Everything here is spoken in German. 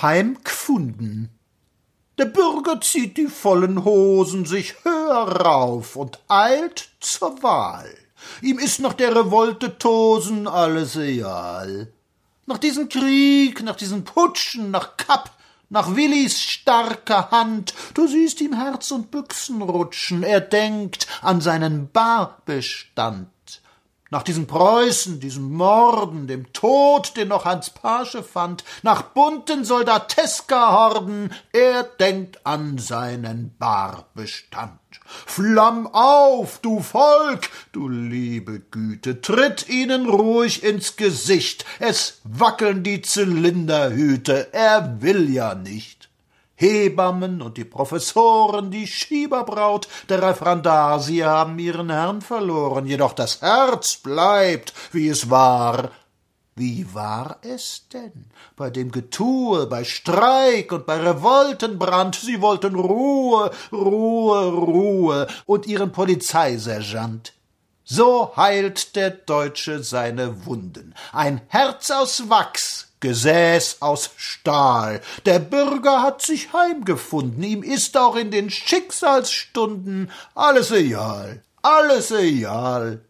heimgfunden. Der Bürger zieht die vollen Hosen sich höher rauf und eilt zur Wahl. Ihm ist nach der Revolte Tosen alles egal. Nach diesem Krieg, nach diesen Putschen, nach Kapp, nach Willis starker Hand, du siehst ihm Herz und Büchsen rutschen, er denkt an seinen Barbestand. Nach diesem Preußen, diesem Morden, dem Tod, den noch Hans Pasche fand, nach bunten Soldateska-Horden, er denkt an seinen Barbestand. Flamm auf, du Volk, du liebe Güte, tritt ihnen ruhig ins Gesicht, es wackeln die Zylinderhüte, er will ja nicht. Hebammen und die Professoren, die Schieberbraut, der Referendar, sie haben ihren Herrn verloren, jedoch das Herz bleibt, wie es war. Wie war es denn? Bei dem Getue, bei Streik und bei Revoltenbrand, sie wollten Ruhe, Ruhe, Ruhe und ihren Polizeisergeant. So heilt der Deutsche seine Wunden. Ein Herz aus Wachs, Gesäß aus Stahl. Der Bürger hat sich heimgefunden, ihm ist auch in den Schicksalsstunden alles egal, alles egal.